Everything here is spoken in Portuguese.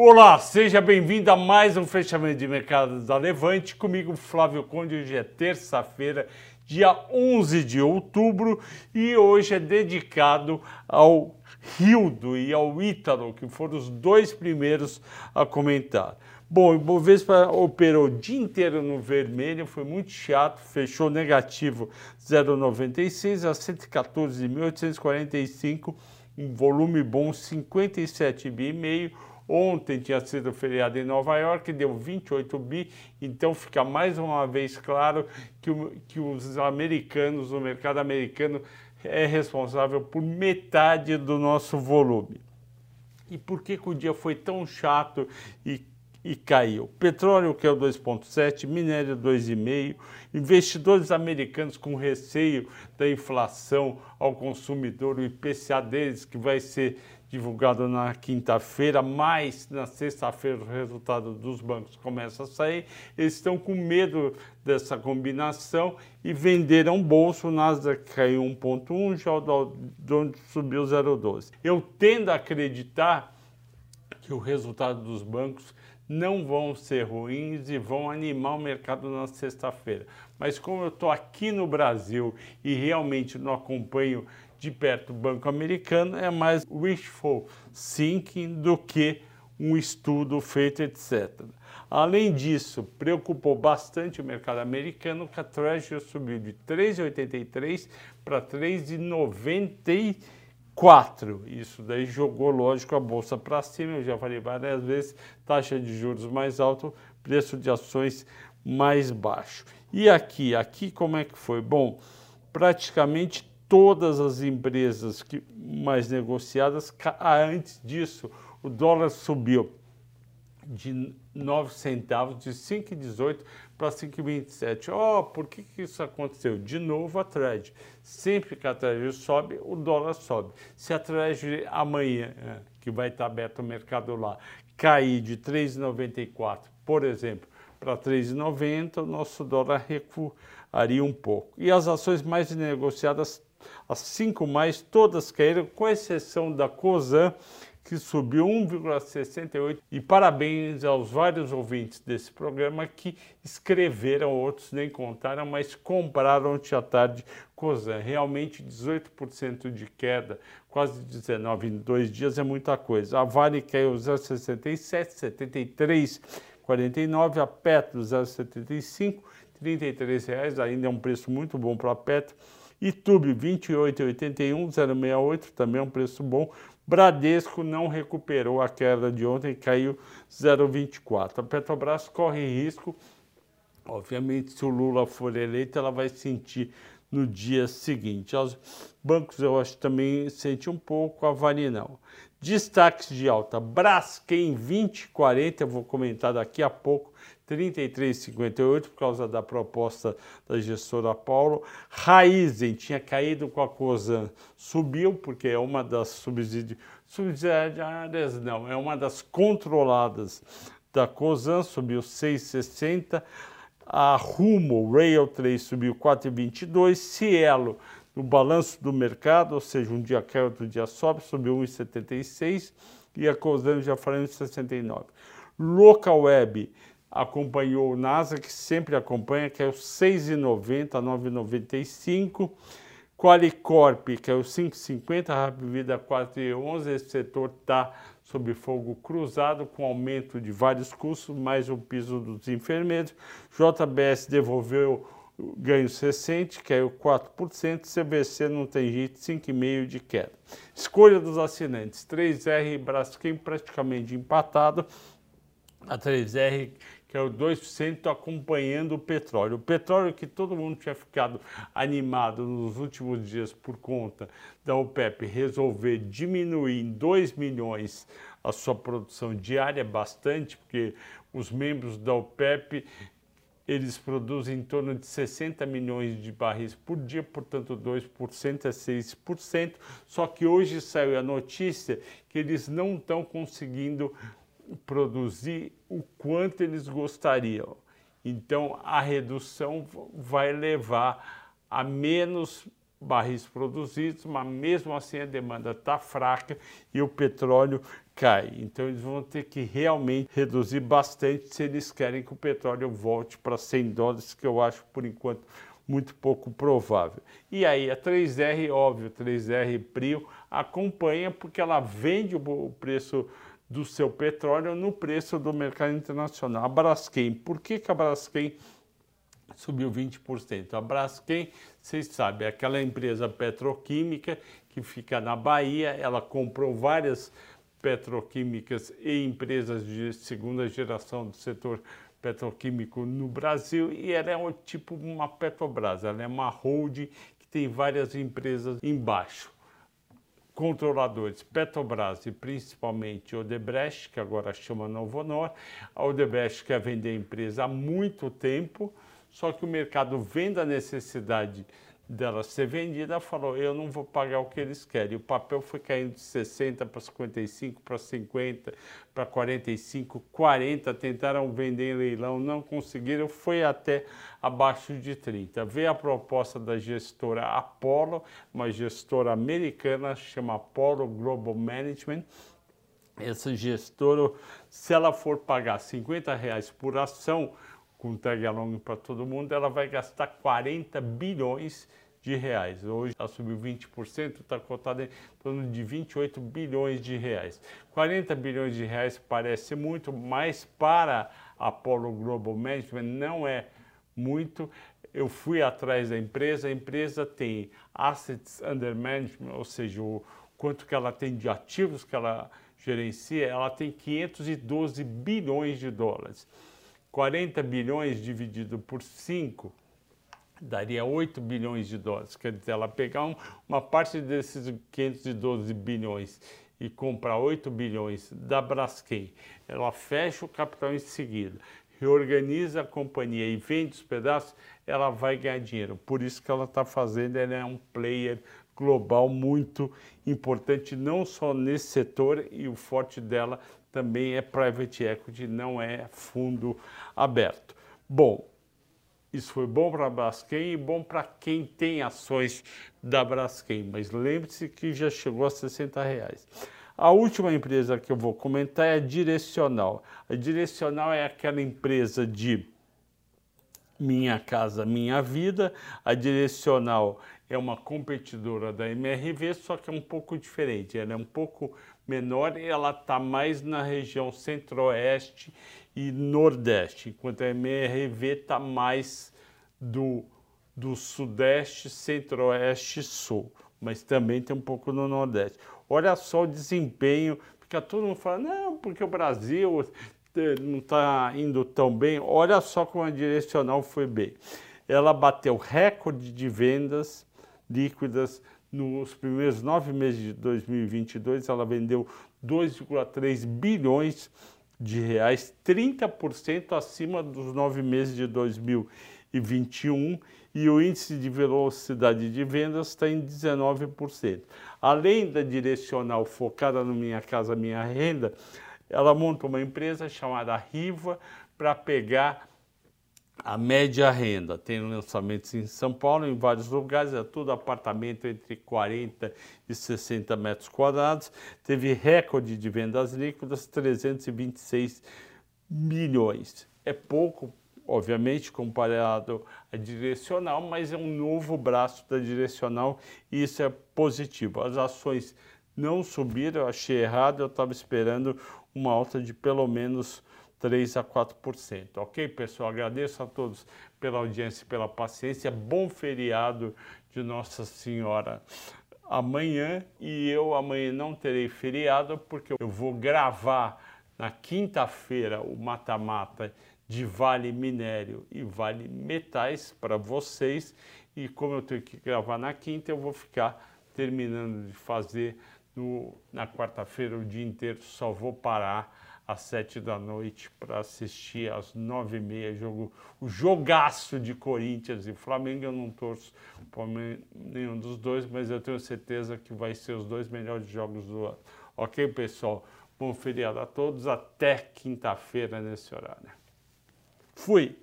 Olá, seja bem-vindo a mais um fechamento de mercado da Levante. Comigo, Flávio Conde. Hoje é terça-feira, dia 11 de outubro, e hoje é dedicado ao Rildo e ao Ítalo, que foram os dois primeiros a comentar. Bom, o Ibovespa operou o dia inteiro no vermelho, foi muito chato, fechou negativo 0,96 a 114.845, um volume bom 57 bi e meio Ontem tinha sido feriado em Nova York, deu 28 bi, então fica mais uma vez claro que, o, que os americanos, o mercado americano, é responsável por metade do nosso volume. E por que, que o dia foi tão chato e e caiu. Petróleo, que é o 2,7, minério 2,5, investidores americanos com receio da inflação ao consumidor, o IPCA deles, que vai ser divulgado na quinta-feira, mas na sexta-feira o resultado dos bancos começa a sair. Eles estão com medo dessa combinação e venderam bolso. O Nasdaq caiu 1,1, já o Dow Jones subiu 0,12. Eu tendo a acreditar que o resultado dos bancos não vão ser ruins e vão animar o mercado na sexta-feira. Mas como eu estou aqui no Brasil e realmente não acompanho de perto o Banco Americano, é mais wishful thinking do que um estudo feito, etc. Além disso, preocupou bastante o mercado americano que a Treasury subiu de 3,83 para 3,94 4. Isso daí jogou, lógico, a bolsa para cima. Eu já falei várias vezes: taxa de juros mais alta, preço de ações mais baixo. E aqui, aqui como é que foi? Bom, praticamente todas as empresas que mais negociadas, antes disso, o dólar subiu de 9 centavos, de 5,18 para 5,27. Oh, por que, que isso aconteceu? De novo a Treasury. Sempre que a Treasury sobe, o dólar sobe. Se a Treasury amanhã, é, que vai estar aberto o mercado lá, cair de 3,94, por exemplo, para 3,90, o nosso dólar recuaria um pouco. E as ações mais negociadas, as cinco mais, todas caíram, com exceção da COSAN, que subiu 1,68 e parabéns aos vários ouvintes desse programa que escreveram, outros nem contaram, mas compraram ontem à tarde Cosan. Realmente 18% de queda, quase 19 em dois dias é muita coisa. A Vale caiu 0,67, 73,49, a Petro 0,75, 33 reais, ainda é um preço muito bom para a Petro. YouTube 28,81, 068, também é um preço bom. Bradesco não recuperou a queda de ontem, caiu 0,24. A Petrobras corre risco, obviamente, se o Lula for eleito, ela vai sentir no dia seguinte. Os bancos eu acho também sente um pouco, a Vale não. Destaques de alta, Braskem 2040, eu vou comentar daqui a pouco, 33,58 por causa da proposta da gestora Paulo. Raizen tinha caído com a COSAN, subiu porque é uma das subsídios, subsidiárias, não, é uma das controladas da COSAN, subiu 6,60. A Rumo Rail 3 subiu 4,22. Cielo no balanço do mercado, ou seja, um dia cai, outro dia sobe, subiu 1,76 e a COSAN já falou 1,69. Local Web acompanhou o NASA, que sempre acompanha, que é o 6,90 a 9,95. Qualicorp, que é o 5,50, Rápido Vida 4,11. Esse setor está sob fogo cruzado, com aumento de vários custos, mais o piso dos enfermeiros. JBS devolveu ganhos recentes, caiu 4%, CVC não tem jeito, 5,5% de queda. Escolha dos assinantes, 3R e Braskem praticamente empatado, a 3R que é o 2% acompanhando o petróleo. O petróleo que todo mundo tinha ficado animado nos últimos dias por conta da OPEP resolver diminuir em 2 milhões a sua produção diária, bastante, porque os membros da OPEP eles produzem em torno de 60 milhões de barris por dia, portanto 2% é 6%. Só que hoje saiu a notícia que eles não estão conseguindo produzir o quanto eles gostariam. Então, a redução vai levar a menos barris produzidos, mas mesmo assim a demanda está fraca e o petróleo cai. Então eles vão ter que realmente reduzir bastante se eles querem que o petróleo volte para 100 dólares, que eu acho por enquanto muito pouco provável. E aí a 3R, óbvio, 3R Prio acompanha porque ela vende o preço do seu petróleo no preço do mercado internacional. A Braskem, por que, que a Braskem subiu 20%? A Braskem, vocês sabem, é aquela empresa petroquímica que fica na Bahia, ela comprou várias petroquímicas e empresas de segunda geração do setor petroquímico no Brasil e ela é um tipo uma Petrobras, ela é uma holding que tem várias empresas embaixo controladores Petrobras e principalmente Odebrecht, que agora chama Novo Honor. A Odebrecht quer vender a empresa há muito tempo, só que o mercado vendo a necessidade dela ser vendida, falou, eu não vou pagar o que eles querem. O papel foi caindo de 60 para 55, para 50, para 45, 40, tentaram vender em leilão, não conseguiram, foi até abaixo de 30. Veio a proposta da gestora Apollo, uma gestora americana, chama Apollo Global Management, essa gestora, se ela for pagar 50 reais por ação, com tag along para todo mundo, ela vai gastar 40 bilhões de reais. Hoje ela subiu 20%, está cotada em torno de 28 bilhões de reais. 40 bilhões de reais parece muito, mas para a Apollo Global Management não é muito. Eu fui atrás da empresa, a empresa tem assets under management, ou seja, o quanto que ela tem de ativos que ela gerencia, ela tem 512 bilhões de dólares. 40 bilhões dividido por 5 daria 8 bilhões de dólares. Quer dizer, ela pegar um, uma parte desses 512 bilhões e comprar 8 bilhões da Braskem, ela fecha o capital em seguida, reorganiza a companhia e vende os pedaços, ela vai ganhar dinheiro. Por isso que ela está fazendo, ela é um player global muito importante, não só nesse setor, e o forte dela também é private equity, não é fundo aberto. Bom, isso foi bom para a Braskem e bom para quem tem ações da Braskem, mas lembre-se que já chegou a 60 reais. A última empresa que eu vou comentar é a Direcional. A Direcional é aquela empresa de Minha Casa Minha Vida. A Direcional é uma competidora da MRV, só que é um pouco diferente. Ela é um pouco menor e ela está mais na região centro-oeste e nordeste, enquanto a MRV está mais do, do sudeste, centro-oeste e sul, mas também tem um pouco no nordeste. Olha só o desempenho, porque todo mundo fala, não, porque o Brasil eh, não está indo tão bem. Olha só como a direcional foi bem. Ela bateu recorde de vendas líquidas nos primeiros nove meses de 2022. Ela vendeu 2,3 bilhões de reais, 30% acima dos nove meses de 2021 e o índice de velocidade de vendas está em 19%. Além da direcional focada no Minha Casa Minha Renda, ela monta uma empresa chamada Riva para pegar a média renda. Tem lançamentos em São Paulo, em vários lugares, é tudo apartamento entre 40 e 60 metros quadrados. Teve recorde de vendas líquidas, 326 milhões. É pouco, obviamente, comparado à direcional, mas é um novo braço da direcional e isso é positivo. As ações não subiram, eu achei errado, eu estava esperando uma alta de pelo menos 3 a 4%. Ok, pessoal? Agradeço a todos pela audiência e pela paciência. Bom feriado de Nossa Senhora amanhã e eu amanhã não terei feriado porque eu vou gravar na quinta-feira o mata-mata de Vale Minério e Vale Metais para vocês e como eu tenho que gravar na quinta eu vou ficar terminando de fazer no, na quarta-feira o dia inteiro, só vou parar às sete da noite para assistir às nove e meia jogo, o jogaço de Corinthians e Flamengo. Eu não torço para nenhum dos dois, mas eu tenho certeza que vai ser os dois melhores jogos do ano. Ok, pessoal? Bom feriado a todos. Até quinta-feira nesse horário. Fui!